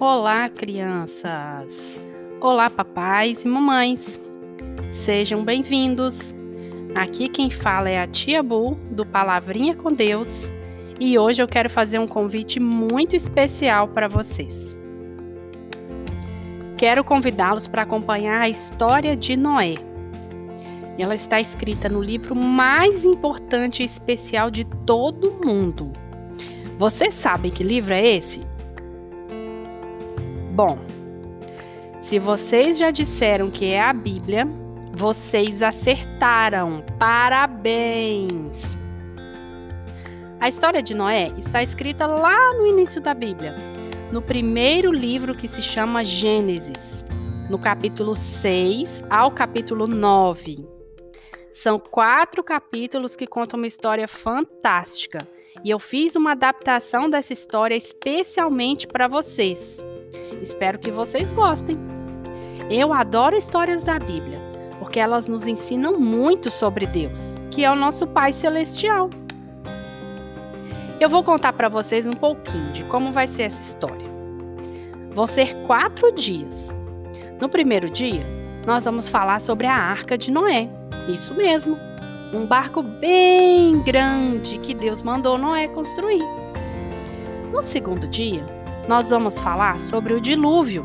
Olá, crianças! Olá, papais e mamães! Sejam bem-vindos! Aqui quem fala é a Tia Bu, do Palavrinha com Deus, e hoje eu quero fazer um convite muito especial para vocês. Quero convidá-los para acompanhar a história de Noé. Ela está escrita no livro mais importante e especial de todo mundo. Vocês sabem que livro é esse? Bom, se vocês já disseram que é a Bíblia, vocês acertaram. Parabéns! A história de Noé está escrita lá no início da Bíblia, no primeiro livro que se chama Gênesis, no capítulo 6 ao capítulo 9. São quatro capítulos que contam uma história fantástica e eu fiz uma adaptação dessa história especialmente para vocês. Espero que vocês gostem. Eu adoro histórias da Bíblia, porque elas nos ensinam muito sobre Deus, que é o nosso Pai Celestial. Eu vou contar para vocês um pouquinho de como vai ser essa história. Vão ser quatro dias. No primeiro dia, nós vamos falar sobre a Arca de Noé. Isso mesmo, um barco bem grande que Deus mandou Noé construir. No segundo dia, nós vamos falar sobre o dilúvio,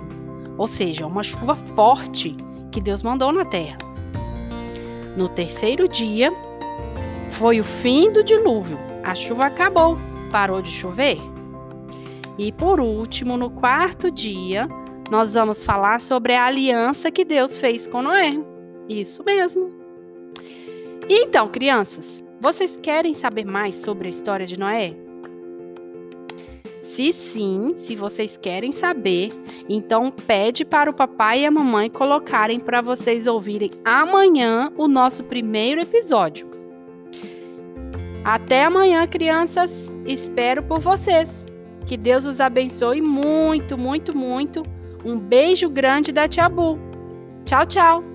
ou seja, uma chuva forte que Deus mandou na terra. No terceiro dia, foi o fim do dilúvio. A chuva acabou, parou de chover. E por último, no quarto dia, nós vamos falar sobre a aliança que Deus fez com Noé. Isso mesmo. Então, crianças, vocês querem saber mais sobre a história de Noé? Se sim, se vocês querem saber, então pede para o papai e a mamãe colocarem para vocês ouvirem amanhã o nosso primeiro episódio. Até amanhã, crianças. Espero por vocês. Que Deus os abençoe muito, muito, muito. Um beijo grande da Tia Bu. Tchau, tchau.